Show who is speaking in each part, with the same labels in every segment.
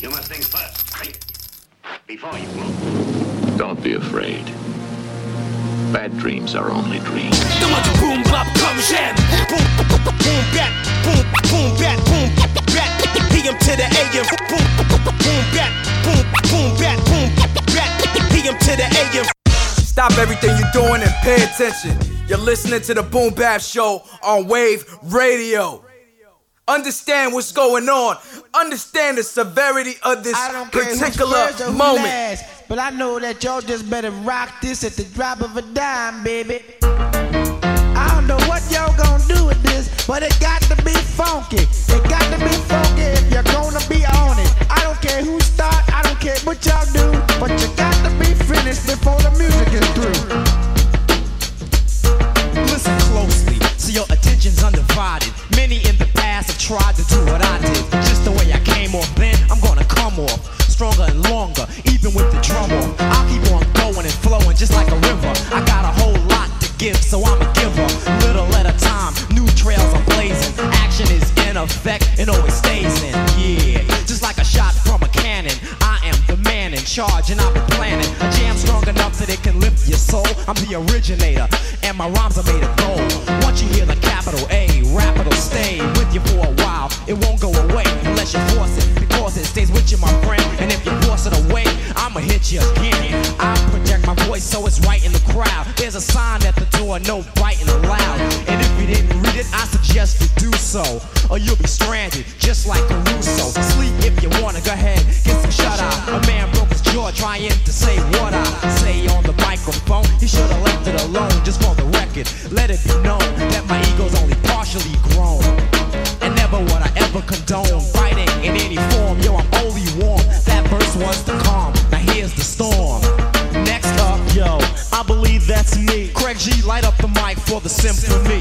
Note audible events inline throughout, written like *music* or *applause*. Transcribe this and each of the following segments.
Speaker 1: You must think first, right? Before you move.
Speaker 2: Don't be afraid. Bad dreams are only dreams.
Speaker 3: boom bop comme j'aime. Boom boom back, boom boom back, boom back. PM to the AM. Boom boom back, boom boom back, boom back. PM to the AM.
Speaker 4: Stop everything you're doing and pay attention. You're listening to the Boom Bap Show on Wave Radio. Understand what's going on. Understand the severity of this
Speaker 5: I don't care who's
Speaker 4: particular
Speaker 5: first or who
Speaker 4: moment.
Speaker 5: last, but I know that y'all just better rock this at the drop of a dime, baby. I don't know what y'all gonna do with this, but it got to be funky. It got to be funky if you're gonna be on it. I don't care who start, I don't care what y'all do, but you got to be finished before the music is through.
Speaker 6: So your attention's undivided. Many in the past have tried to do what I did. Just the way I came off then, I'm gonna come off stronger and longer, even with the off. I'll keep on going and flowing just like a river. I got a whole lot to give, so I'm a giver. Little at a time, new trails are blazing. Action is in effect and always stays in. Yeah, just like a shot from a cannon. I am in charge, and I've been planning a jam strong enough that it can lift your soul. I'm the originator, and my rhymes are made of gold. Once you hear the capital A, rap it'll stay with you for a while. It won't go away unless you force it, because it stays with you, my friend. And if you force it away, I'ma hit you again. I project my voice so it's right in the crowd. There's a sign at the door, no biting allowed. And if you didn't read it, I suggest you do so, or you'll be stranded, just like Caruso. Sleep if you wanna, go trying to say what I say on the microphone. He should've left it alone, just for the record. Let it be known that my ego's only partially grown. And never would I ever condone fighting in any form. Yo, I'm only warm. That verse was the calm. Now here's the storm. Next up, yo, I believe that's me. Craig G, light up the mic for the symphony.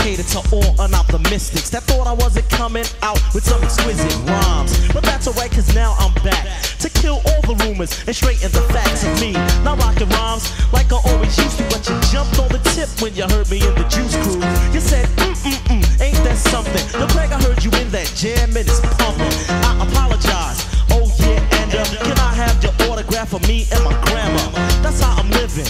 Speaker 6: Dedicated to all unoptimistics that thought I wasn't coming out with some exquisite rhymes. But that's alright, cause now I'm back to kill all the rumors and straighten the facts of me. Now rocking rhymes like I always used to, but you jumped on the tip when you heard me in the juice crew. You said, mm mm mm, ain't that something? Yo, Craig, I heard you in that jam and it's pumping. I apologize. Oh yeah, and uh, can I have your autograph for me and my grandma? That's how I'm living.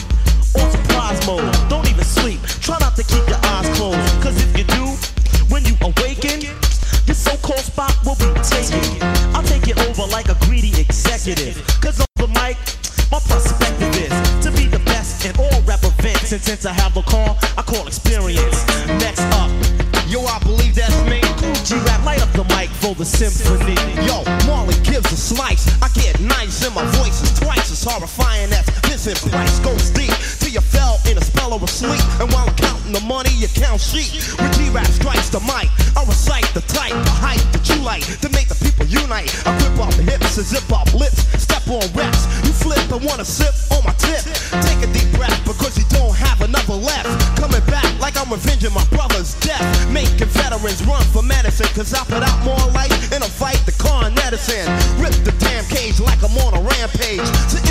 Speaker 6: Since I have a call, I call experience. Next up, yo, I believe that's me. G-Rap, light up the mic for the symphony.
Speaker 7: Yo, Marley gives a slice. I get nice and my voice is twice as horrifying as Vincent Price goes deep till you fell in a spell of a sleep. And while I'm counting the money, you count sheep. When G-Rap strikes the mic, I recite the type of hype that you like to make the people unite. I grip off the hips and zip off lips, step on reps. You flip and wanna sip on my tip. Veterans run for medicine, cause I put out more light in a fight than Con Edison. Rip the damn cage like I'm on a rampage. So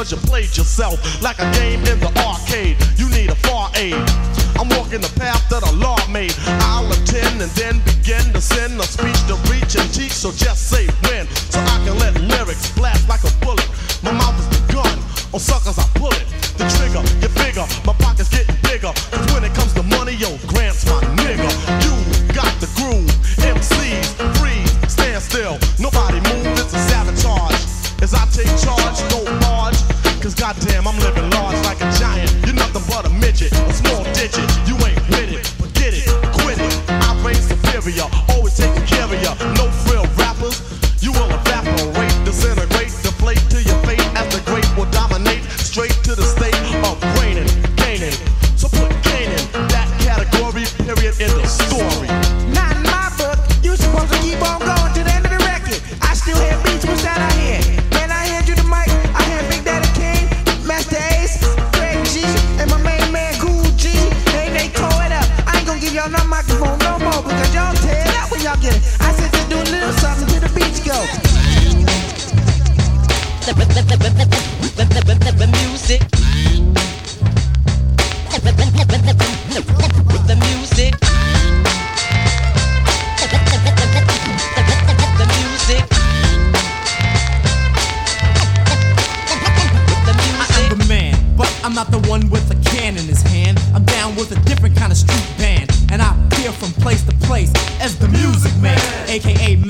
Speaker 7: cause you
Speaker 8: played yourself. Like a game in the arcade, you need a far aid. I'm walking the path that Allah made. I'll attend and then begin to send a speech to reach and teach. So just say when,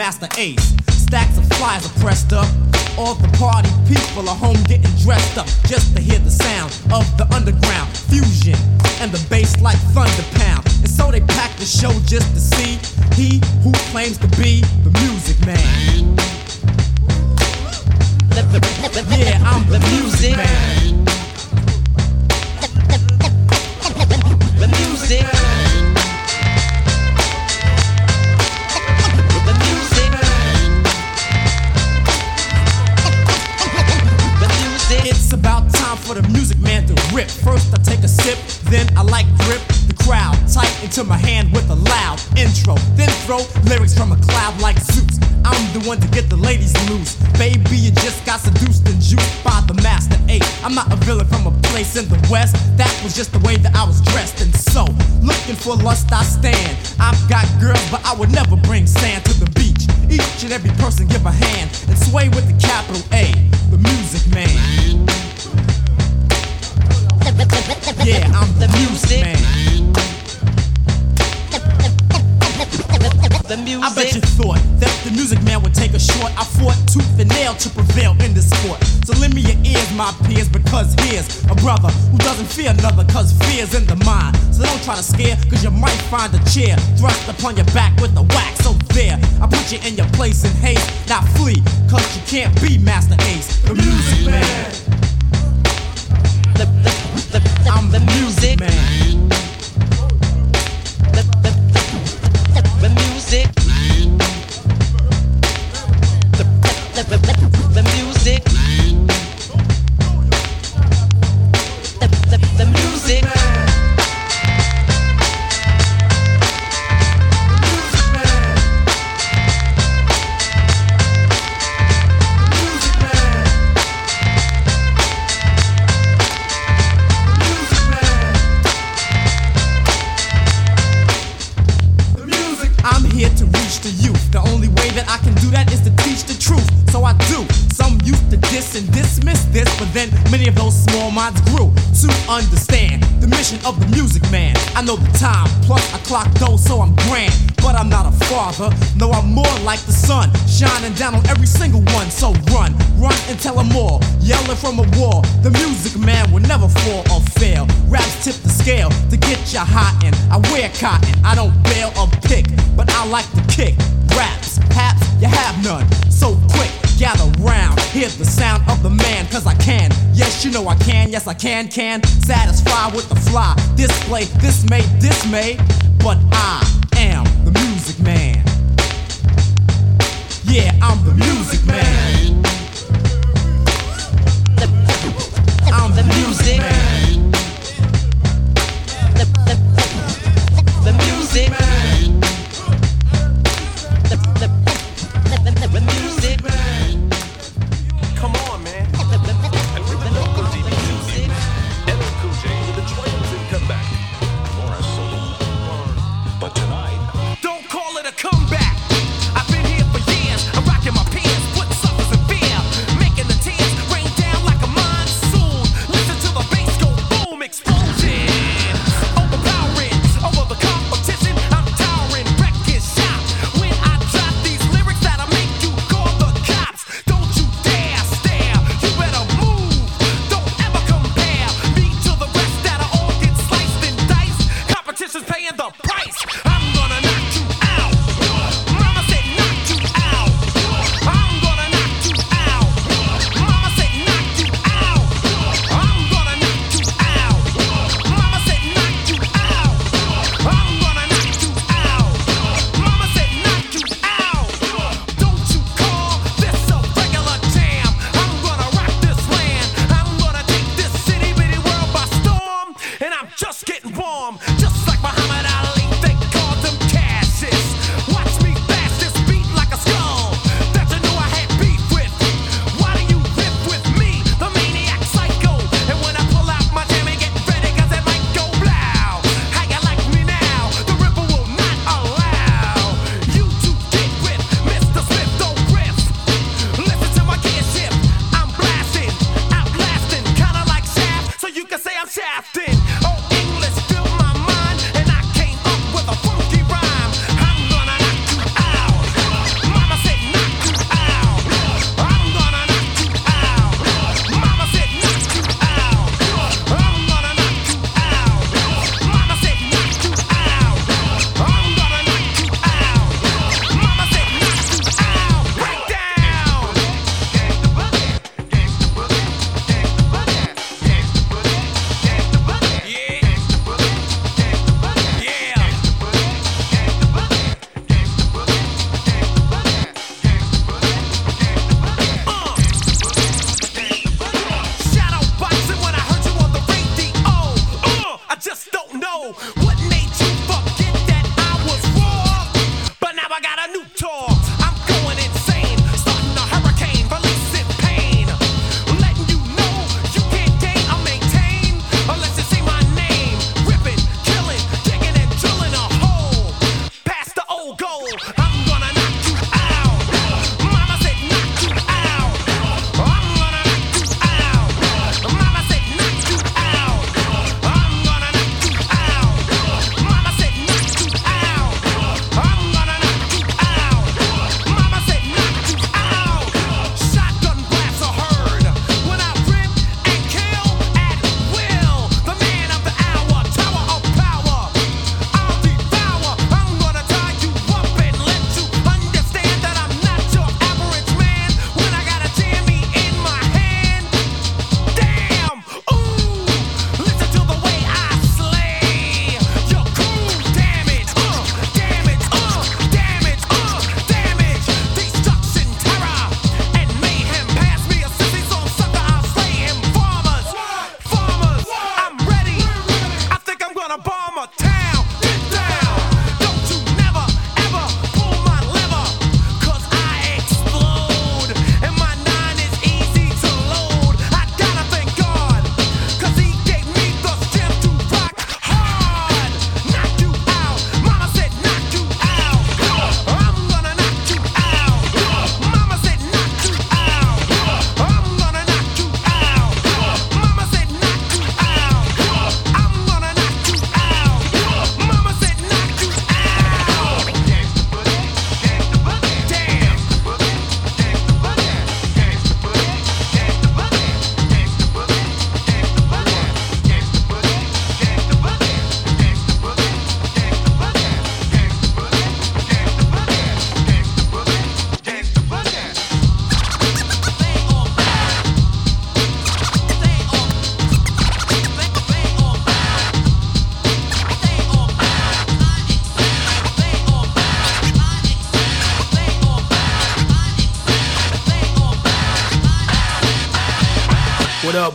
Speaker 9: Masta Ace.
Speaker 10: Stacks of flyers are pressed up. All the party people are home getting dressed up just to hear the sound of the underground fusion and the bass like thunder pound. And so they pack the show just to see he who claims to be the music man. Yeah, I'm the music man.
Speaker 11: The music.
Speaker 10: For the music man to rip. First I take a sip, then I like grip the crowd tight into my hand with a loud intro. Then throw lyrics from a cloud like Zeus. I'm the one to get the ladies loose. Baby, you just got seduced and juiced by the Masta Ace. I'm not a villain from a place in the west. That was just the way that I was dressed. And so, looking for lust, I stand. I've got girls, but I would never bring sand to the beach. Each and every person give a hand and sway with the capital A, the music man. Yeah, I'm the music man.
Speaker 11: The music.
Speaker 10: I bet you thought that the music man would take a short. I fought tooth and nail to prevail in this sport. So lend me your ears, my peers, because here's a brother who doesn't fear another, cause fear's in the mind. So don't try to scare, cause you might find a chair thrust upon your back with the wax. So there, I put you in your place in haste. Now flee, cause you can't be Masta Ace, the music man.
Speaker 11: The, the, the, the,
Speaker 10: I'm
Speaker 11: the music
Speaker 10: man. Down on every single one. So run, run and tell them all, yelling from a wall. The music man will never fall or fail. Raps tip the scale to get you hot, and I wear cotton. I don't bail or pick, but I like to kick. Raps, haps, you have none. So quick, gather round, hear the sound of the man, cause I can. Yes, you know I can, yes, I can, can. Satisfy with the fly, display, this may, dismay, but I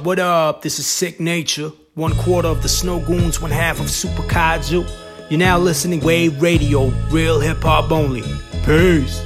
Speaker 12: What up? This is Sicknature. One quarter of the Snowgoons, one half of Super Kaiju. You're now listening Wave Radio, real hip hop only. Peace.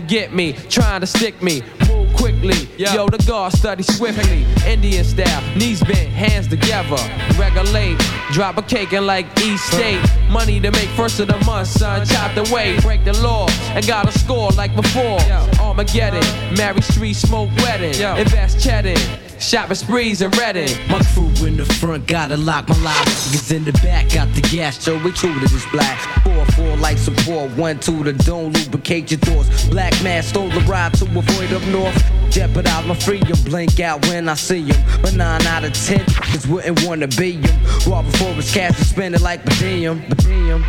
Speaker 13: To get
Speaker 14: me, trying to stick me, move quickly, yo the guard study swiftly, Indian style, knees bent, hands together, regulate, drop a cake and like East State, money to make first of the month, son, chopped away, break the law, and got a score like before, Armageddon, Mary Street smoke wedding, invest cheddar. Shopping sprees and ready.
Speaker 15: My crew in the front gotta lock my lock. Niggas in the back got the gas, so we true to this black. Four, four light support, one, two, the don't lubricate your doors. Black man stole the ride to avoid up north. Jeopardize my freedom, blink out when I see him. But nine out of ten niggas wouldn't wanna be him. Raw before his cash and spend it like per diem, per diem.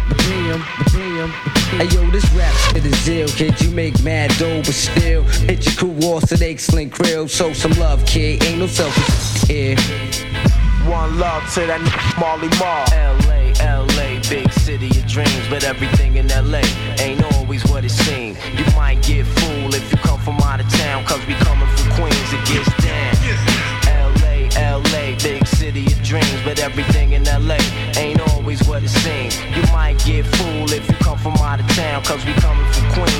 Speaker 15: Hey yo, this rap shit is ill, kid. You make mad dough, but still hit your crew off an excellent grill. Show some love, kid. Ain't no selfish here.
Speaker 16: One love to that n- Marley Marl. LA, LA, big city of dreams, but everything in LA ain't always what it seems. You cause we coming from Queens, it gets down. LA, LA, big city of dreams, but everything in LA ain't always what it seems. You might get fooled if you come from out of town, cause we coming from Queens.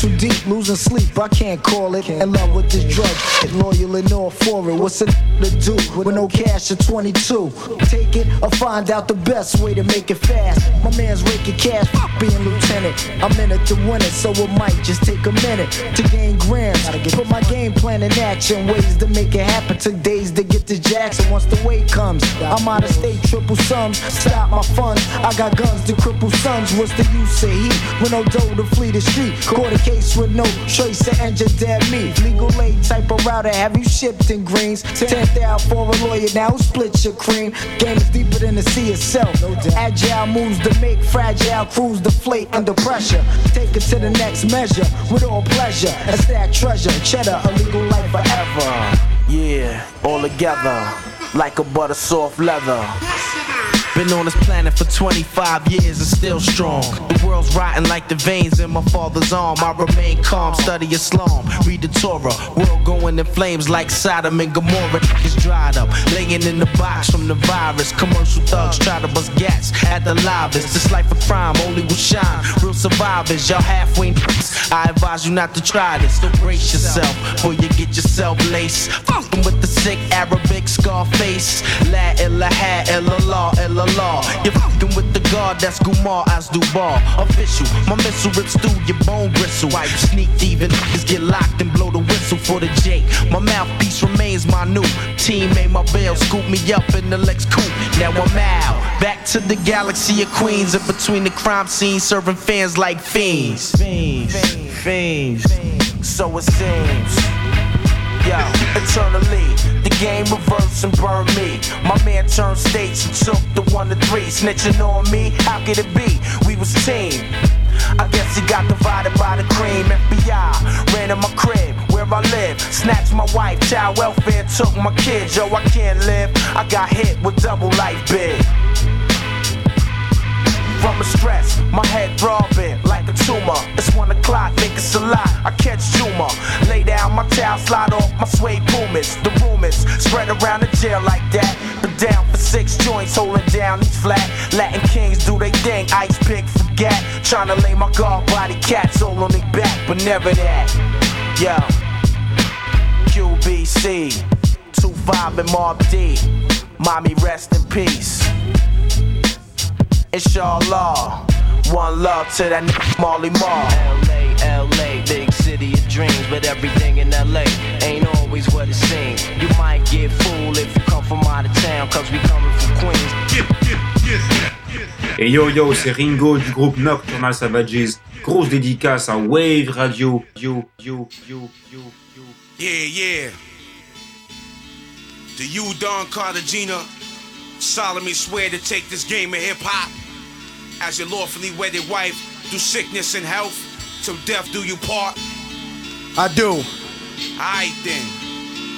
Speaker 9: Too deep, losing sleep, I can't call it. In love with this drug, shit, loyal and all for it. What's a to do with no cash at 22? Take it or find out the best way to make it fast. My man's raking cash, being lieutenant. I'm in it to win it, so it might just take a minute to gain grams. Put my game plan in action, ways to make it happen. Took days to get to Jackson. Once the weight comes, I'm out of state, triple sums. Stop my funds. I got guns to cripple sons. What's the use of heat? With no dough to flee the street. A case with no choice to end your dead meat. Legal aid type of router, have you shipped in greens? Tenth out for a lawyer now, split your cream. Game is deeper than the sea itself. Agile moves to make fragile crews deflate under pressure. Take it to the next measure with all pleasure. A stack treasure, cheddar, a legal life forever.
Speaker 16: Yeah, all together, like a butter soft leather. Been on this planet for 25 years and still strong. The world's rotting like the veins in my father's arm. I remain calm, study Islam, read the Torah. World going in flames like Sodom and Gomorrah. Is dried up, laying in the box from the virus. Commercial thugs try to bust gats at the livest. This life of crime only will shine. Real survivors, y'all halfway. I advise you not to try this. So brace yourself before you get yourself laced. Fucking with the sick Arabic scar face. La ilaha illallah illallah. You're fucking with the guard that's Gumar as Dubar. Official, my missile rips through your bone bristle. I sneak thieving niggas get locked and blow the whistle for the J. My mouthpiece remains my new team teammate. My bail scoop me up in the Lex coupe. Now I'm out. Back to the galaxy of Queens. In between the crime scene, serving fans like fiends. Fiends, fiends. So it seems. Yo, eternally, the game reverse and burn me. My man turned states and took the one to three. Snitching on me, how could it be? We was team. I guess he got divided by the cream. FBI ran in my crib where I live. Snatched my wife, child welfare, took my kids. Yo, I can't live. I got hit with double life big. From the stress, my head throbbing like a tumor. It's one o'clock, think it's a lot. I catch Juma. Lay down my towel, slide off my suede pumas. The rumors spread around the jail like that. Been down for six joints, holding down each flat. Latin kings do they thing, ice pick, forget. Trying to lay my guard body cats all on their back, but never that. Yo, QBC, 2-5 and Mob D. Mommy, rest in peace. Inshallah, one love to that nigga Marley Marl. LA, LA, big city of dreams, but everything in LA ain't always what it seems. You might get fooled if you come from out of town, cause we coming from Queens.
Speaker 17: Et yo yo, c'est Ringo du groupe Nocturnal Savages. Grosse dédicace à Wave Radio. Yo yo yo yo yo.
Speaker 18: Yeah, yeah. Do you, Don Cartagena, solemnly swear to take this game of hip hop as your lawfully wedded wife through sickness and health, till death do you part?
Speaker 7: I do.
Speaker 18: Alright then.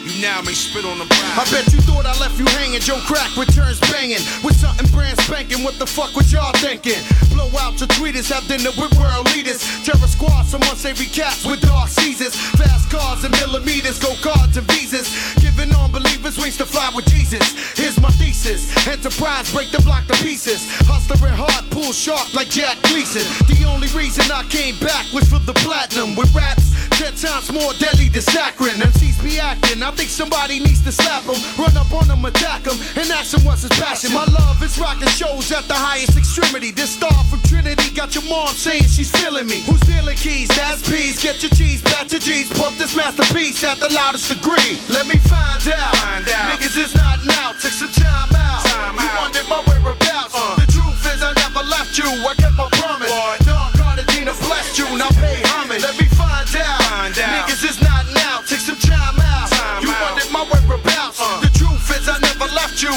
Speaker 18: You now may spit on the brow.
Speaker 7: I bet you thought I left you hanging. Joe Crack returns banging with something brand spanking. What the fuck was y'all thinking? Blow out your tweeters, have dinner with world leaders. Terror squad, someone say cats with dark seasons. Fast cars and millimeters, go cards and visas. Giving unbelievers wings to fly with Jesus. Here's my thesis: Enterprise break the block to pieces. Hustling hard, pull sharp like Jack Gleason. The only reason I came back was for the platinum with raps. Ten times more deadly than saccharin. MCs be acting. I think somebody needs to slap him, run up on him, attack him, and ask him what's his passion. My love is rocking shows at the highest extremity. This star from Trinity got your mom saying she's feeling me. Who's dealing keys? That's peas. Get your cheese, bat your G's. Pump this masterpiece at the loudest degree. Let me find out. Niggas is not now. Take some time out. you wondered my whereabouts. The truth is I never left you. I kept my promise. Don Cartagena blessed you. Now pay homage. Let me find out. Niggas is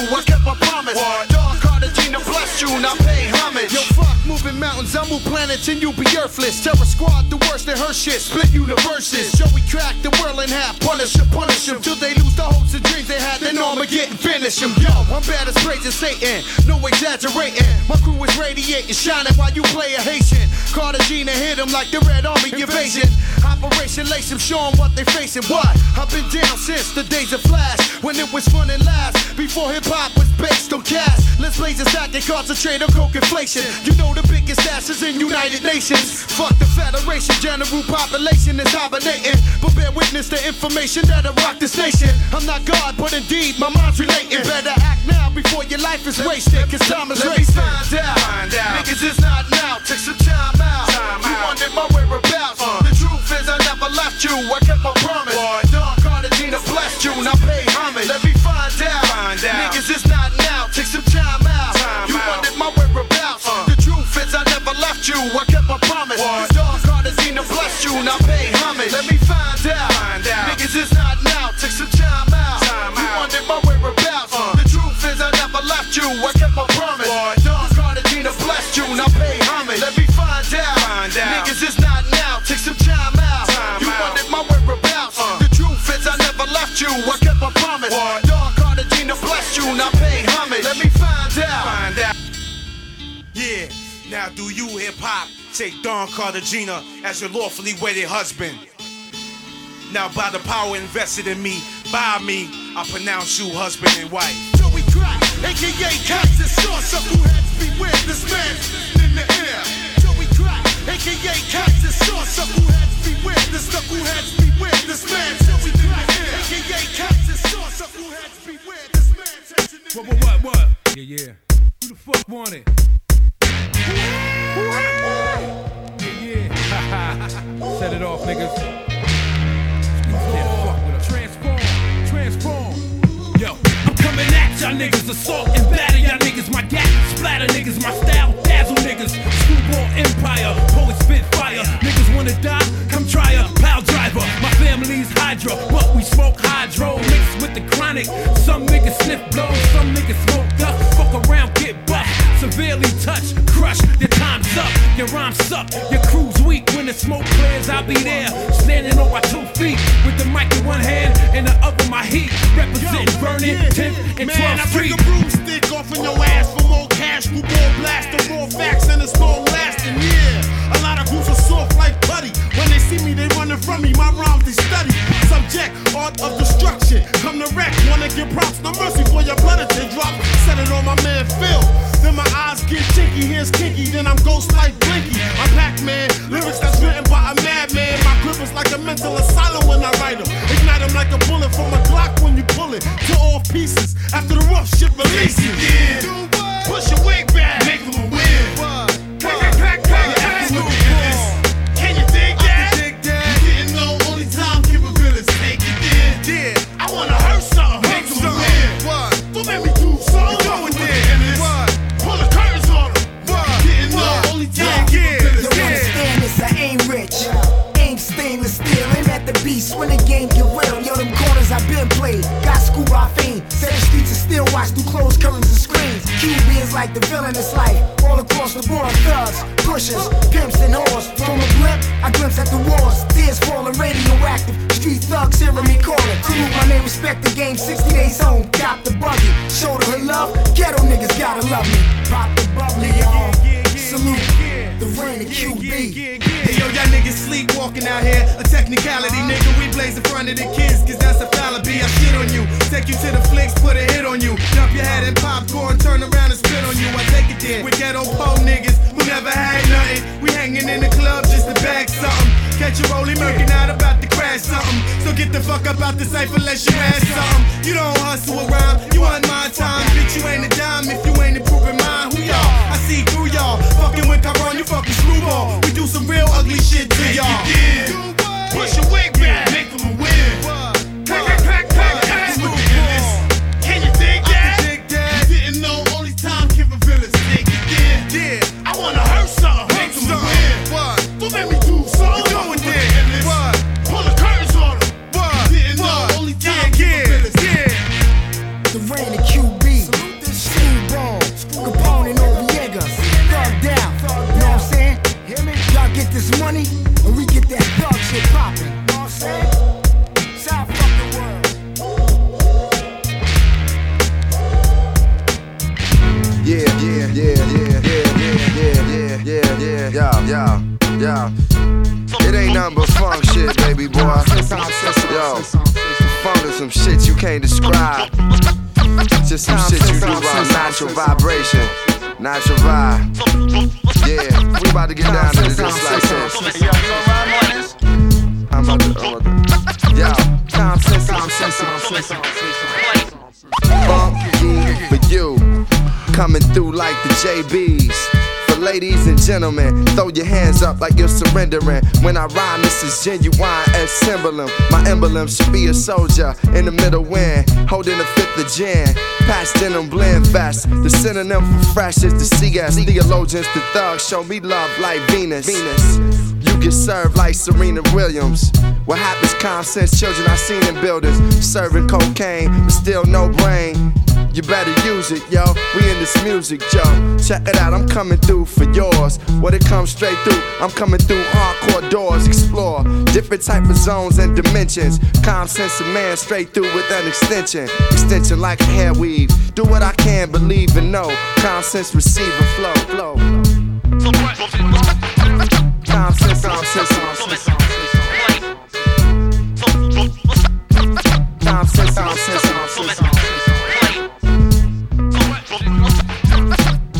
Speaker 7: you. I kept my promise. Don Cartagena blessed you. Now pay mountains. I move planets and you be earthless. Terror squad, the worst in her shit. Split universes. Joey crack the world in half. Punish them, punish them. Till they lose the hopes and dreams they had. Then I'ma Armageddon finish them. Yo, I'm bad as praising Satan. No exaggerating. My crew is radiating, shining while you play a Haitian. Cartagena hit 'em them like the Red Army invasion. Operation Lace them, show 'em what they facing. What? I've been down since the days of Flash, when it was fun and last. Before hip hop was based on cash. Let's blaze a stack and concentrate on coke inflation. You know the biggest asses in United Nations. Fuck the Federation, general population is hibernating. But bear witness to information that'll rock this nation. I'm not God, but indeed my mind's relating. Better act now before your life is wasted, cause time is
Speaker 19: Let me
Speaker 7: racing.
Speaker 19: find out. Find out.
Speaker 7: Niggas is not now, take some time out. you wanted my whereabouts. Uh. The truth is I never left you, I kept my promise. Don Cartagena blessed you, now pay homage. Let me find out.
Speaker 19: Find out.
Speaker 7: Niggas is you, I kept my promise. Don Cartagena blessed you, now pay homage. Let me find out.
Speaker 19: Find out.
Speaker 7: Niggas is not now, take some time out. you wanted my whereabouts. The truth is I never left you, I kept my promise. Don Cartagena blessed you, now pay homage. Let me find out.
Speaker 19: Find out.
Speaker 7: Niggas is not now, take some time out. you wanted my whereabouts. The truth is I never left you, I kept my promise. Don now
Speaker 19: do you hip hop take Don Cartagena as your lawfully wedded husband? Now by the power invested in me, by me, I pronounce you husband and wife.
Speaker 7: Joey Crack, aka Cactus Sauce, up who heads beware this man in the air. Joey Crack, aka Cactus Sauce, up who heads beware this knuckle heads beware this man. Joey Crack, aka Cactus Sauce, up who heads beware this man.
Speaker 20: What, what, what, what? Yeah, yeah. Who the fuck want it? Set it off, niggas. Transform, transform. Yo, I'm coming at y'all niggas, assault and batter y'all niggas. My gat splatter niggas, my style dazzle niggas. Screwball empire, poet spit fire. Niggas wanna die? Come try a pal driver. My family's Hydra, but we smoke hydro mixed with the chronic. Some niggas sniff blow, some niggas smoke duck. Fuck around, get bust. Severely touch, crush, your time's up. Your rhymes suck, your crew's weak. When the smoke clears, I'll be there. Standing on my two feet with the mic in one hand and the other my heat. Represent burning 10th and 12th Street.
Speaker 7: Man, I bring a broomstick off in your ass for more cash, for more blast, the raw facts, and it's long lasting. Yeah, a lot of goofs are soft like putty. When they see me, they running from me. My rhymes they study. Subject, art of destruction. Come to wreck, wanna give props, no mercy for your blood if they drop. Set it on my man Phil. Then my eyes get chinky, here's kinky, then I'm ghost like Blinky. I'm Pac-Man, lyrics that's written by a madman. My grip is like a mental asylum when I write them. Ignite them like a bullet from a Glock when you pull it to all pieces. After the rough shit releases. Push your wig back, make them a win.
Speaker 9: The villain is life. All across the board, thugs, pushers, pimps, and whores. From a blimp, I glimpse at the wars. Tears falling radioactive. Street thugs hearing me calling. Salute my name, respect the game. 60 days home, got the buggy. Shoulder her love, ghetto niggas gotta love me. Pop the bubbly, y'all. Salute the rain of QB.
Speaker 7: Hey yo, y'all niggas sleepwalking out here. A technicality, nigga. We blaze in front of the kids, cause that's a fallacy. I shit on you. Take you to the flicks, put a hit on you. Dump your head in popcorn, turn around and spit on you. I take it there. With ghetto po niggas who never had nothing. We hanging in the club just to bag something. Catch a rolling murking out about to crash something. So get the fuck up out the safe unless you ask something. You don't hustle around, you want my time. Bitch, you ain't a dime if you ain't improving mine. Who y'all? I see through y'all. Fucking with Caron, you fucking screwball. We do some real ugly shit to y'all. Push your wig back, make them a wanna hurt
Speaker 21: yeah, yeah, yeah. It ain't nothing but funk shit, baby boy. Yo, funk is some shit you can't describe. Just some shit you do by natural vibration, natural vibe. Yeah, we about to get down to this like this. I'm about to, I'm yo. Time sense, time sense, time sense. Funky for you, coming through like the JBs. Ladies and gentlemen, throw your hands up like you're surrendering. When I rhyme, this is genuine as emblem. My emblem should be a soldier in the middle wind, holding a fifth of gin. Past denim blend vest. The synonym for fresh is the CS. Theologians, the thugs show me love like Venus. Venus. You can serve like Serena Williams. What happens, calm sense children I seen in buildings serving cocaine, but still no brain. You better use it, yo. We in this music, yo. Check it out, I'm coming through for yours. What it comes straight through, I'm coming through hardcore doors. Explore different type of zones and dimensions. Calm sense of man straight through with an extension. Extension like a hair weave. Do what I can, believe and know. Calm sense receive and flow, flow. Calm sense, calm sense. Calm sense, calm sense, calm sense.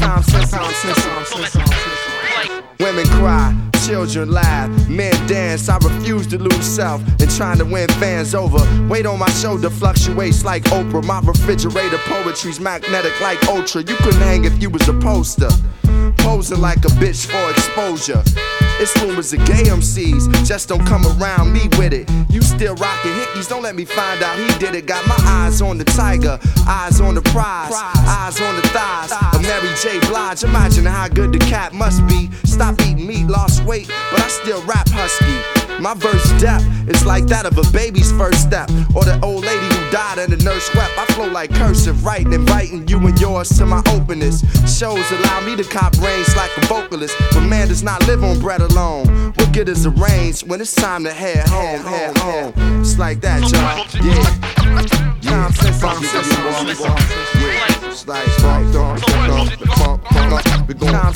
Speaker 21: Calm sense, calm sense, calm sense. Women cry, children laugh, men dance. I refuse to lose self and trying to win fans over. Weight on my shoulder fluctuates like Oprah. My refrigerator poetry's magnetic like Ultra. You couldn't hang if you was a poster. Posing like a bitch for exposure. It's rumors of gay MCs, just don't come around me with it. You still rocking hickeys, don't let me find out he did it. Got my eyes on the tiger, eyes on the prize, eyes on the thighs of Mary J. Blige. Imagine how good the cat must be. Stop eating meat, lost weight, but I still rap husky. My verse depth is like that of a baby's first step, or the old lady who died and the nurse wept. I flow like cursive, writing, inviting you and yours to my openness. Shows allow me to cop range like a vocalist, but man does not live on bread alone. Good is arranged when it's time to head home, head home? It's like that, y'all. Yeah. Funk it, you want, yeah. It's like. Calm sense, calm sense, calm sense, calm sense. Calm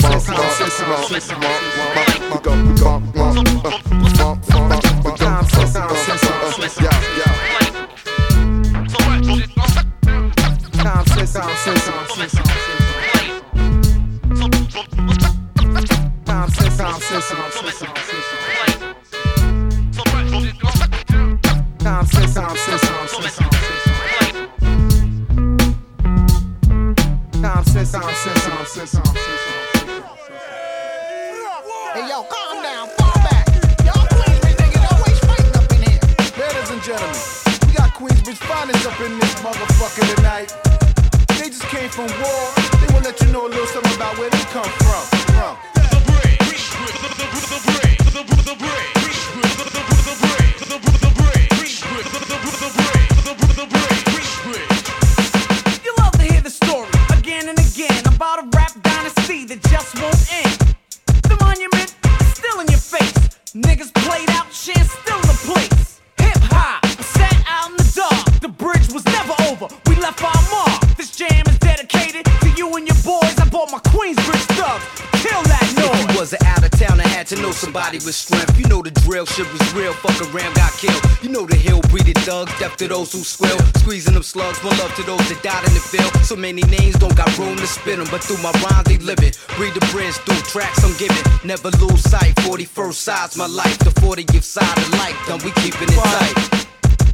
Speaker 21: sense, calm sense, calm sense, calm sense. Calm sense, calm sense, calm sense, calm sense. Calm sense, calm sense, calm sense, calm sense.
Speaker 22: Hey yo, calm down, fall Queensbridge
Speaker 23: finest up in this motherfucker tonight. They just came from war. They will let you know a little something about where they come from. from.
Speaker 24: You love to hear the story again and again about a rap dynasty that just won't end.
Speaker 15: Town, I had to know somebody with strength. You know the drill, shit was real. Fuck around, got killed. You know the hill breeded thugs, death to those who squill. Squeezing them slugs, one love to those that died in the field. So many names don't got room to spit 'em, but through my rhymes they live it. Breed the bridge through tracks I'm giving. Never lose sight. 41st side's my life. The 40th side of life, done we keeping it tight.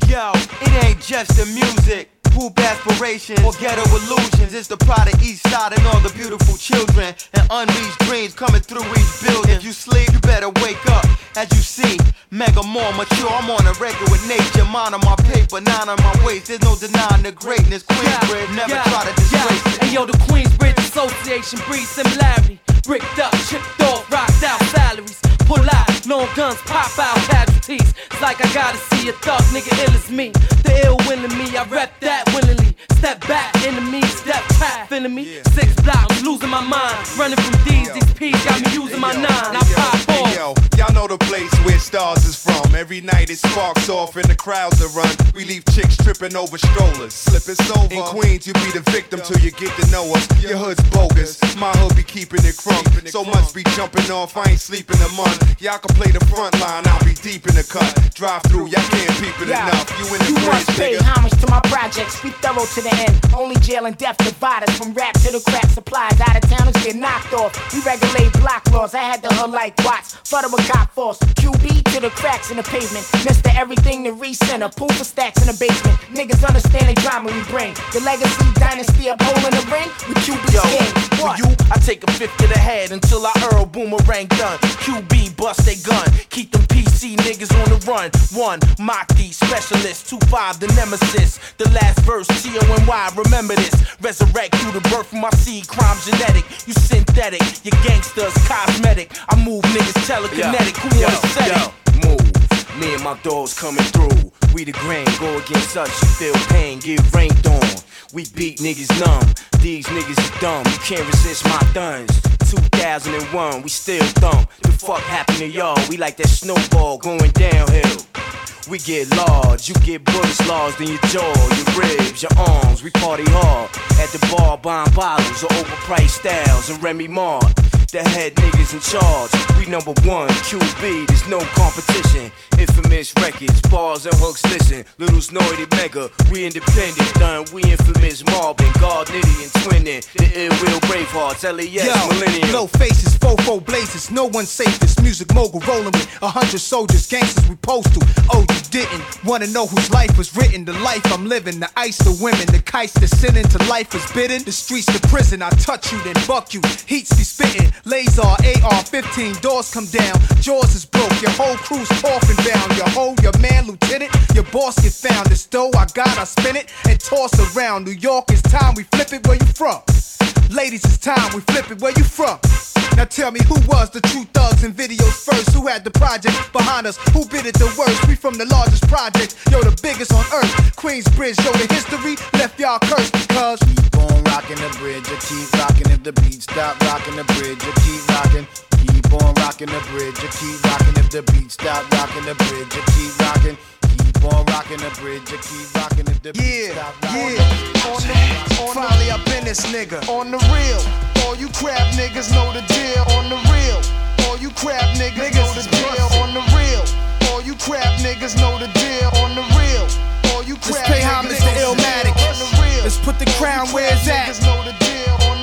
Speaker 25: Yo, it ain't just the music. Poop aspirations or ghetto illusions. It's the pride of East Side and all the beautiful children and unreached dreams coming through each building. If you sleep, you better wake up. As you see, mega more mature. I'm on a record with nature. Mine on my paper, nine on my waist. There's no denying the greatness. Queensbridge never
Speaker 24: yeah,
Speaker 25: try to disgrace it.
Speaker 24: Hey yo, the Queensbridge Association breeds similarity. Bricked up, chipped off, rocked out salaries. Pull out, long guns, pop out casualties. It's like I gotta see a thug nigga ill as me. The ill me, I rep that willingly. Step back, enemy, step back, feeling me. Six blocks, losing my mind. Running from D's, these P's got me using my nine. I pop
Speaker 19: Hey yo, y'all know the place where stars is from. Every night it sparks off and the crowds are run. We leave chicks tripping over strollers. Slip it's over. In Queens, you be the victim till you get to know us. Your hood's bogus. My hood be keeping it crunk. So much be jumping off, I ain't sleeping a month. Y'all can play the front line, I'll be deep in the cut. Drive through, y'all can't peep it
Speaker 26: Yeah.
Speaker 19: enough. You in the
Speaker 26: You must pay homage to my projects. Be thorough to the end. Only jail and death divide us from rap to the crack supplies. Out of towners get knocked off. We regulate block laws. I had the hood like Watts. Federal cop force. QB to the cracks in the pavement. Mister everything to recenter. Pool for stacks in the basement. Niggas understand the drama we bring. The legacy dynasty up hole in the ring with QB
Speaker 27: Yo,
Speaker 26: king.
Speaker 27: for you, I take a fifth to the head until I Earl Boomerang done. QB bust they gun, keep them PC niggas on the run. One, Maki specialist, two five the nemesis. The last verse, T O N Y, remember this. Resurrect you the birth of my seed, crime genetic. You synthetic, your gangsters cosmetic. I move niggas telekinetic. Who wanna set it?
Speaker 28: Me and my dogs coming through. We the grain, go against us, you feel pain, get rained on. We beat niggas numb. These niggas is dumb, you can't resist my thuns. 2001, we still thump. The fuck happened to y'all? We like that snowball going downhill. We get large, you get bullets lodged in your jaw, your ribs, your arms. We party hard at the bar, buying bottles of overpriced styles and Remy Mart. The head niggas in charge. We number one, QB, there's no competition. Infamous records, bars and hooks, listen. Little Snorty Mega, we independent, done. We infamous Marvin, God Nitty and Twinning. The ill will Bravehearts, LAS,
Speaker 23: Yo,
Speaker 28: Millennium.
Speaker 23: no faces, fofo blazes, no one safe. This music mogul rolling with a hundred soldiers, gangsters we post to. Oh, you didn't wanna know whose life was written? The life I'm living, the ice, the women, the kites, the sin into life is bidden. The streets, the prison, I touch you, then buck you. Heats be spitting, laser, AR 15, doors come down, jaws is broke, your whole crew's coffin bound. Your hoe, your man, lieutenant, your boss get found. This dough I got, I spin it and toss around. New York, it's time we flip it. Where you from? Ladies, it's time we flip it. Where you from? Now tell me who was the true thugs in videos first? Who had the project behind us? Who bid it the worst? We from the largest project, yo, the biggest on earth. Queensbridge, yo, the history left y'all cursed because
Speaker 7: Keep on rocking the bridge, you keep rocking if the beat stop rocking the bridge, you keep rocking. Keep on rocking the bridge, you keep rocking if the beat stop rocking the bridge, you keep rocking. On rocking the bridge, you keep rocking the stop
Speaker 23: Yeah, on the, finally up in this nigga. On the real, all you crap niggas know the deal. On the real, all you crap niggas, know the deal. On the real, all you crap niggas know the deal. On the real, all you crap
Speaker 20: Let's pay homage to Illmatic. Let's put the crown where it's at.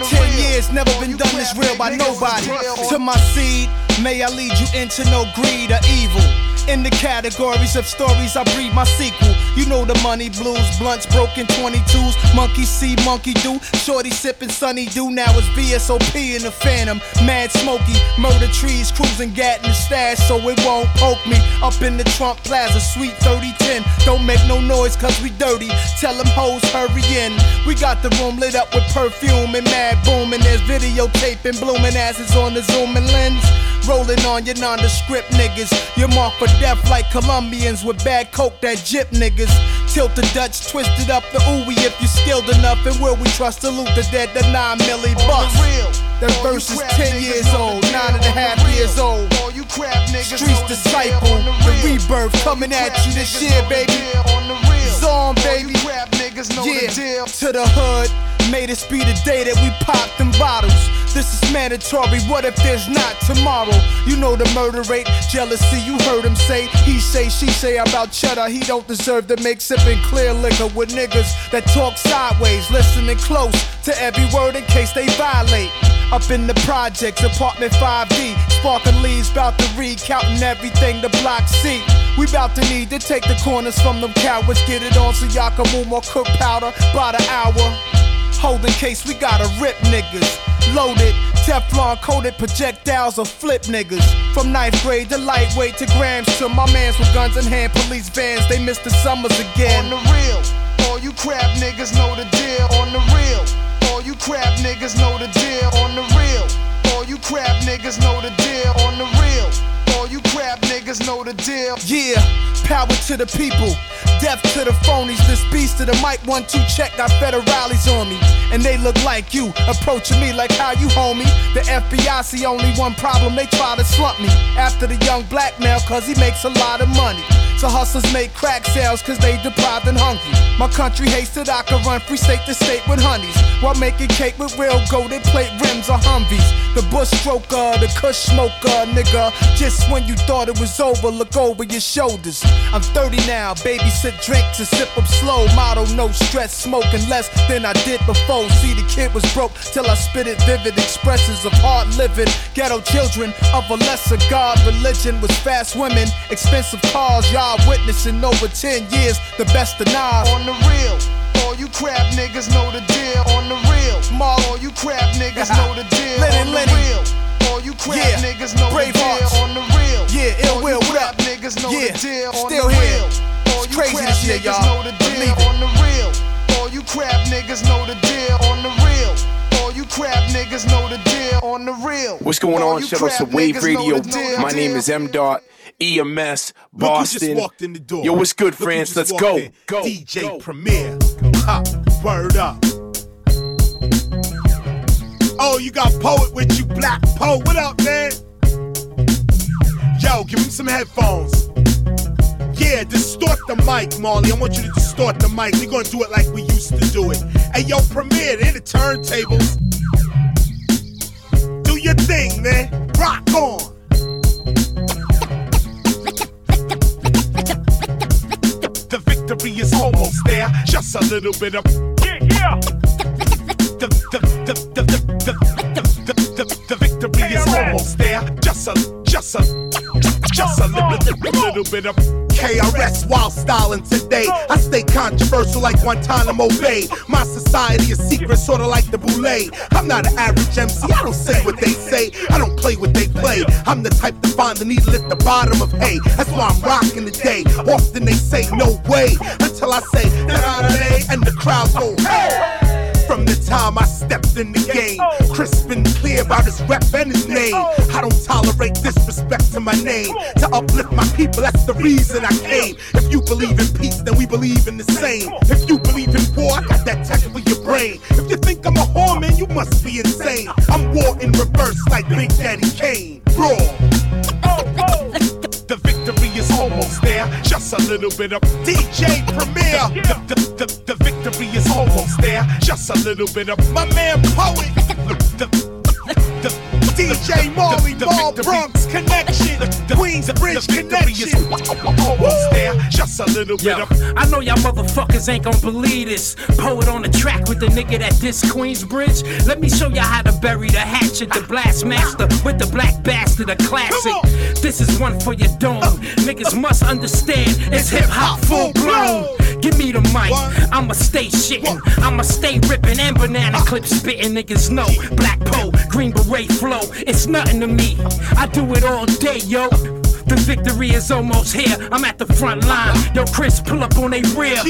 Speaker 20: Ten years, never been done this real by nobody. To my seed, may I lead you into no greed or evil. In the categories of stories, I breed my sequel. You know the money blues, blunts, broken 22s, monkey see, monkey do. Shorty sipping sunny do. Now it's BSOP in the phantom. Mad smoky, murder trees, cruising, gat in the stash, so it won't poke me. Up in the Trump Plaza, sweet 3010. Don't make no noise, cause we dirty. Tell them hoes, hurry in. We got the room lit up with perfume and mad boom, and there's videotaping, blooming asses on the zooming lens. Rolling on your nondescript niggas. You're marked for death like Colombians with bad coke that jip niggas. Tilt the Dutch, twisted up the ooey if you're skilled enough. And will we trust to loot the dead, the 9 milli bust? That verse is 10 years old, nine and a half years old. You crap niggas. Streets disciple, the rebirth coming at you this year, baby. Zone, baby. Yeah, to the hood. May this be the day that we pop them bottles. This is mandatory. What if there's not tomorrow? You know the murder rate, jealousy. You heard him say, he say, she say about cheddar. He don't deserve to make sipping clear liquor with niggas that talk sideways, listening close to every word in case they violate. Up in the projects, apartment 5D, sparking leaves, bout to read, counting everything the block see. We bout to need to take the corners from them cowards, get it on so y'all can move more cook powder by the hour. Holding case, we gotta rip niggas. Loaded, Teflon coated projectiles or flip niggas. From ninth grade to lightweight to grams to my mans with guns in hand, police vans, they missed the summers again.
Speaker 23: On the real, all you crap niggas know the deal. On the real, all you crap niggas know the deal. On the real, all you crap niggas know the deal. On the real, you crap niggas know the deal.
Speaker 20: Yeah, power to the people. Death to the phonies, this beast of the mic, one two check, got federales on me. And they look like you, approaching me like how you homie. The FBI see only one problem, they try to slump me. After the young black male, cause he makes a lot of money. So hustlers make crack sales cause they deprived and hungry. My country hates that I can run free state to state with honeys. While making cake with real gold, they plate rims or Humvees. The bush stroker, the kush smoker, nigga. Just when you thought it was over, look over your shoulders. I'm 30 now, babysit drinks and sip up slow. Motto, no stress, smoking less than I did before. See, the kid was broke till I spit it vivid expressions of hard living. Ghetto children of a lesser God. Religion was fast women, expensive cars. Y'all witnessing over 10 years, the best of nine. On the real. All you crap niggas know the deal. On the real. Small, all you crap niggas *laughs* know the deal.
Speaker 29: Lenny,
Speaker 20: on the real. All you crap
Speaker 29: Yeah.
Speaker 20: niggas know
Speaker 29: Brave
Speaker 20: the deal.
Speaker 29: hearts.
Speaker 20: On the real.
Speaker 29: Yeah, ill will, what up?
Speaker 20: niggas know
Speaker 29: Yeah,
Speaker 20: the deal. On
Speaker 29: still
Speaker 20: the
Speaker 29: here.
Speaker 20: real. All
Speaker 29: It's
Speaker 20: you
Speaker 29: crazy
Speaker 20: crap
Speaker 29: this year,
Speaker 20: niggas
Speaker 29: y'all.
Speaker 20: know the deal.
Speaker 29: it.
Speaker 20: On the real. All you crap niggas know the deal. On the real. All you crap niggas know the deal. On the real.
Speaker 30: What's going
Speaker 20: All
Speaker 30: on?
Speaker 20: you
Speaker 30: Shout out to Wave Radio.
Speaker 20: deal.
Speaker 30: My name is M Dot EMS
Speaker 18: Look just
Speaker 30: Boston.
Speaker 18: in the door.
Speaker 30: Yo, what's good,
Speaker 18: Look
Speaker 30: friends? Let's go. Go.
Speaker 18: DJ
Speaker 30: go.
Speaker 18: Premier. Ha, word up. Oh, you got poet with you, Blaq Poet. What up, man? Yo, give him some headphones. Yeah, distort the mic, Marley. I want you to distort the mic. We're gonna do it like we used to do it. Hey, yo, Premier, they're the turntables. Do your thing, man. Rock on. The victory is almost there. Just a little bit of yeah, yeah. The the the the the, Just a just a just a little, little bit of KRS while styling today. I stay controversial like Guantanamo Bay. My society is secret, sort of like the boule. I'm not an average MC. I don't say what they say. I don't play what they play. I'm the type to find the needle at the bottom of hay. That's why I'm rocking today. Often they say no way until I say da and the crowd go hey. Time I stepped in the game, crisp and clear about his rep and his name. I don't tolerate disrespect to my name. To uplift my people, that's the reason I came. If you believe in peace, then we believe in the same. If you believe in war, I got that tech for your brain. If you think I'm a whore, man, you must be insane. I'm war in reverse like Big Daddy Kane. Raw. The victory is almost there. Just a little bit of DJ Premier. The, the, the, the victory is almost there. Just a little bit of my man Poet. The, the, the, DJ Marley Marl Bronx Connection. Queensbridge Connection. Almost there. Just a little bit
Speaker 31: Yo,
Speaker 18: of.
Speaker 31: I know y'all motherfuckers ain't gonna believe this. Poet on the track with the nigga that diss Queensbridge. Let me show you how to bury the hatchet, the blast master with the black bastard, a classic. This is one for your dome. Uh, Niggas must understand it's hip hop full blown. Give me the mic, I'ma stay shitting. I'ma stay ripping and banana clip spitting. Niggas know Black Poe, Green Beret flow. It's nothing to me. I do it all day, yo. The victory is almost here. I'm at the front line. Yo, Chris, pull up on they rear.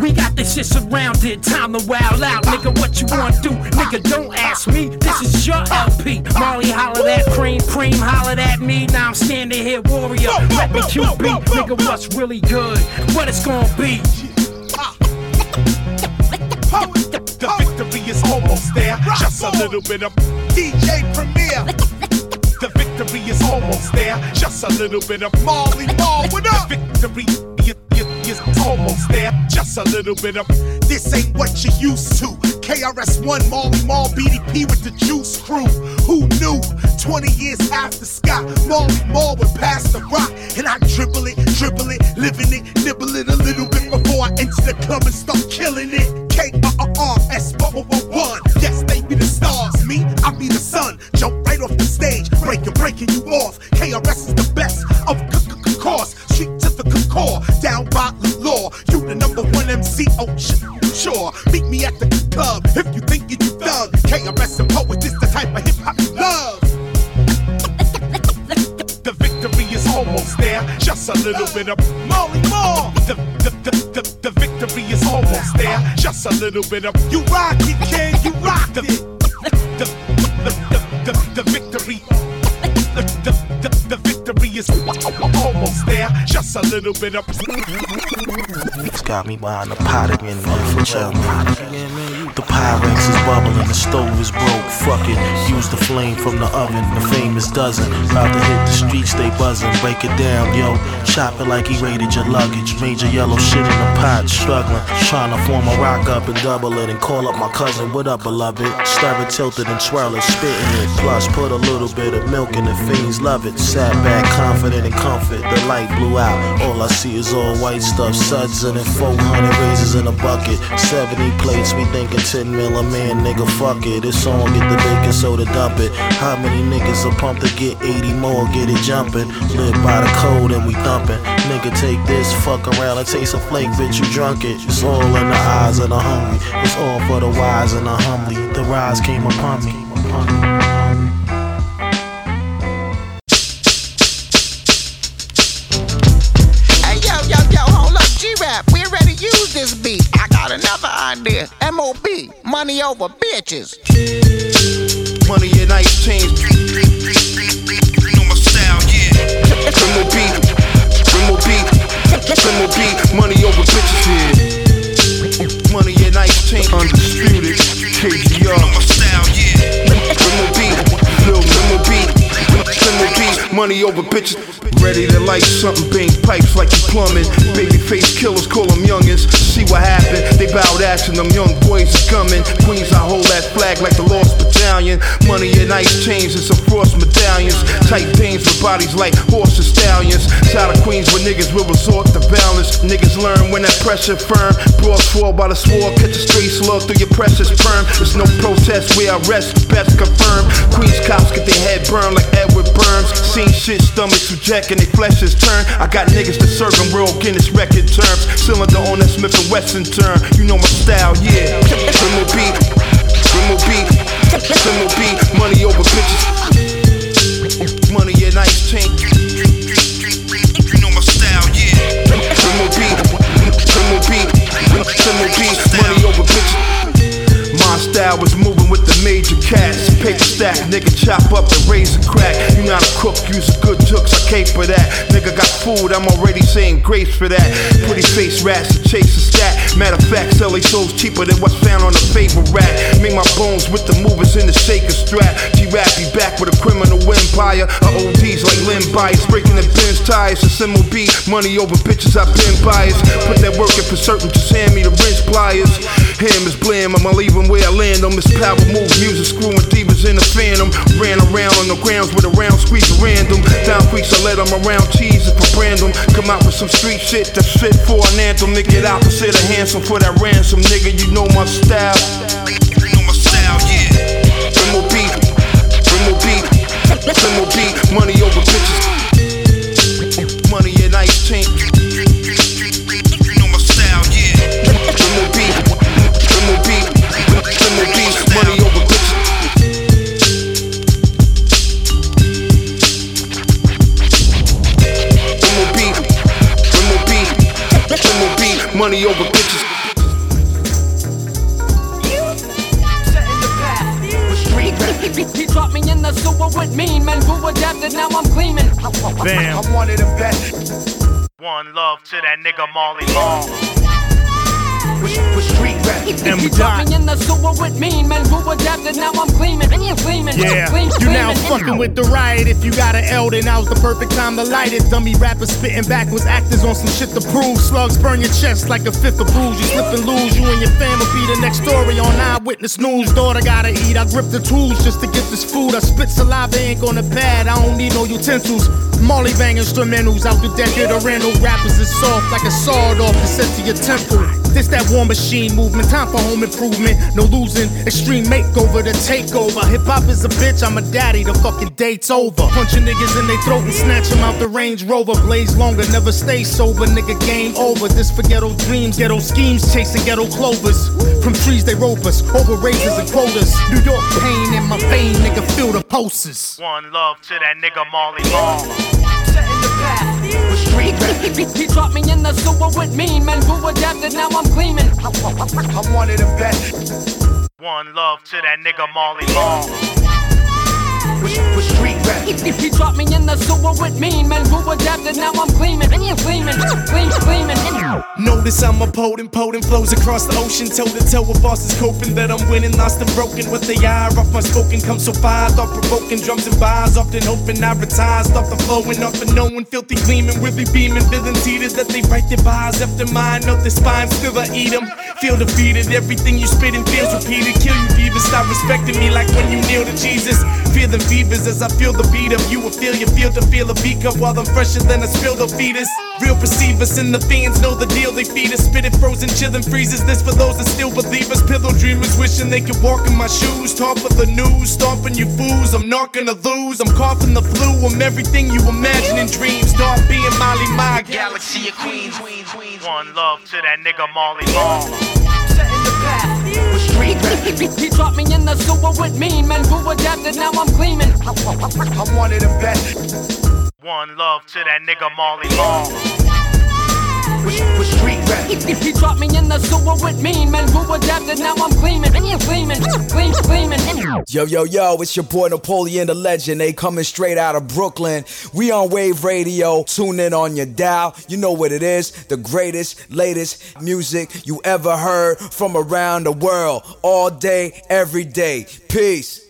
Speaker 31: We got this shit surrounded. Time to wild out, nigga. What you want to do, nigga? Don't ask me. This is your LP. Marley hollered that Cream, Cream hollered at me. Now I'm standing here, warrior. Let me QB, nigga. What's really good? What it's gonna be?
Speaker 18: The victory is almost there. Just a little bit of DJ Premier. Victory is almost there. Just a little bit of Marley Marl. What up? Victory is, almost there. Just a little bit of this ain't what you used to. KRS-One Marley Marl BDP with the Juice Crew. Who knew? 20 years after Scott, Marley Marl would pass the rock, and I dribble it, dribble it, living it, nibble it a little bit before I enter the club and start killing it. K R R S one. Yes, they be the stars. Me, I be the sun. Jump breaking, you off. KRS is the best of c- c- c- cause. Street to the core, down by the law. You the number one MC. Oh, sure. Meet me at the club if you think you thug. KRS and poet is the type of hip hop you love. The victory is almost there. Just a little bit of Marley Marl. The, the, the, the, the victory is almost there. Just a little bit of you rock
Speaker 24: a
Speaker 32: got me behind the pot again, man, for. The Pyrex is bubbling, the stove is broke. Fuck it, use the flame from the oven, the famous dozen. About to hit the streets, they buzzing. Break it down, yo. Chop it like he raided your luggage. Major yellow shit in the pot, struggling. Trying to form a rock up and double it and call up my cousin. What up, beloved? Stir it, tilt it, and twirl it, spitting it. Plus, put a little bit of milk in the fiends, love it. Sat back, confident in comfort. The light blew out. All I see is all white stuff, suds and then 400 razors in a bucket. 70 plates, we thinking 10 mil a man, nigga, fuck it. This song get the baking soda, dump it. How many niggas are pumped to get 80 more, get it jumping? Live by the code and we thumping. Nigga, take this, fuck around and taste a flake, bitch, you drunk it. It's all in the eyes of the hungry. It's all for the wise and the humbly. The rise came upon me. Upon me.
Speaker 22: Idea. M.O.B. Money over bitches.
Speaker 19: Money and ice style. Criminal beat, criminal beat. Money over bitches here. Money and ice chains. Undisputed. KGR. Criminal little criminal beat, criminal. Money over bitches. Ready to light something, bang pipes like you plumbing. Babyface killers call them youngins. What happened? They bowed and them young boys are coming. Queens, I hold that flag like the lost battalion. Money and ice chains and some frost medallions. Tight pains with bodies like horse and stallions. Side of Queens where niggas will resort to balance. Niggas learn when that pressure firm. Brought fall by the sword, catch a straight slug through your precious perm. There's no protest where I rest, best confirmed. Queens cops get their head burned like Edward Burns. Seen shit, stomachs reject and they flesh is turned. I got niggas that serving world Guinness record terms. Cylinder on that Smith and Wesson turn. You know my style, yeah. Criminal beat, criminal beat, criminal beat. Money over bitches. Money and ice chain. You know my style, yeah. Criminal beat, criminal beat, criminal beat. Money over bitches. My style was moving with the major cats. Paper stack, nigga chop up and raise a crack. You not a crook, use a good jokes, I caper that. Nigga got food, I'm already saying grace for that. Pretty face rats to chase a stat. Matter of fact, sell they souls cheaper than what's found on a favorite rack. Make my bones with the movers in the shaker strap. G-Rap be back with a criminal empire. Of ODs like limb bias, breaking the Benz tires. Symbol B, money over bitches, I've been biased. Put that work in for certain, just hand me the wrench pliers. Him Hammers blam, I'ma leave 'em where I land on It's power move music, screwing divas in the phantom. Ran around on the grounds with a round squeeze random. Down creeks, I let 'em around cheese for random. Come out with some street shit that's fit for an anthem. Nigga, get opposite of handsome for that ransom. Nigga, you know my style. You know my style, yeah. Money over bitches. Money and ice chain.
Speaker 20: Who now I'm gleaming.
Speaker 24: Damn.
Speaker 20: I'm one of the best.
Speaker 24: One love to that nigga Marley Marl.
Speaker 20: And he dropped me in the sewer with mean men who adapted, now I'm gleaming. Gleaming,
Speaker 23: Yeah,
Speaker 20: gleaming,
Speaker 23: you now fucking with the riot. If you got an L, then now's the perfect time to light it. Dummy rappers spitting backwards, actors on some shit to prove. Slugs burn your chest like a fifth of bruise. You slip and lose, you and your fam will be the next story on Eyewitness News. Daughter gotta eat, I grip the tools just to get this food. I spit saliva, ain't gonna pad, I don't need no utensils. Molly bang instrumentals out the decade of Randall rappers is soft like a sawed off and set to your temple. This that war machine movement, time for home improvement. No losing, extreme makeover to take over. Hip hop is a bitch, I'm a daddy, the fucking date's over. Punching niggas in their throat and snatch them out the Range Rover. Blaze longer, never stay sober, nigga, game over. This for ghetto dreams, ghetto schemes, chasing ghetto clovers. From trees they rope us, over razors and quotas. New York pain in my vein, nigga, feel the pulses.
Speaker 24: One love to that nigga Marley Marl.
Speaker 20: He dropped me in the sewer with mean men who adapted, now I'm gleaming. I'm one of the best.
Speaker 24: One love to that nigga Marley Marl.
Speaker 20: with street rap. He dropped me in the sewer with mean men who adapted. Now I'm gleaming, gleaming, gleaming, gleaming.
Speaker 33: Notice I'm a potent, potent flows across the ocean, toe to toe with bosses coping that I'm winning, lost and broken. With the eye off my spoken, come so far, thought provoking drums and bars, often hoping I retire, stop the flowing, off and knowing, filthy gleaming, really beaming, feeling teeters that they write their bars after mine, know their spine, still I eat them. Feel defeated, everything you spit spitting feels repeated, kill you divas, stop respecting me like when you kneel to Jesus. Feeling fevers as I feel the beat up. you, will feel you feel to feel a beat cup while I'm fresher than a spilled fetus. Real perceivers and the fans know the deal, they feed us, spit it frozen, chillin' freezes. This for those that still believe us, pillow dreamers wishing they could walk in my shoes. Top of the news, stomping you fools, I'm not gonna lose. I'm coughing the flu, I'm everything you imagine in dreams. Start being Molly, my
Speaker 23: galaxy of queens. One love to that nigga Marley Marl.
Speaker 20: He dropped me in the sewer with mean men who adapted. Now I'm gleaming.
Speaker 7: I'm one of the best.
Speaker 23: One love to that nigga Marley Marl.
Speaker 20: Me in the sewer with who. Now I'm gleaming, gleaming, gleaming.
Speaker 4: Yo, yo, yo, it's your boy Napoleon the Legend. They coming straight out of Brooklyn. We on Wave Radio. Tune in on your dial. You know what it is. The greatest, latest music you ever heard from around the world. All day, every day. Peace.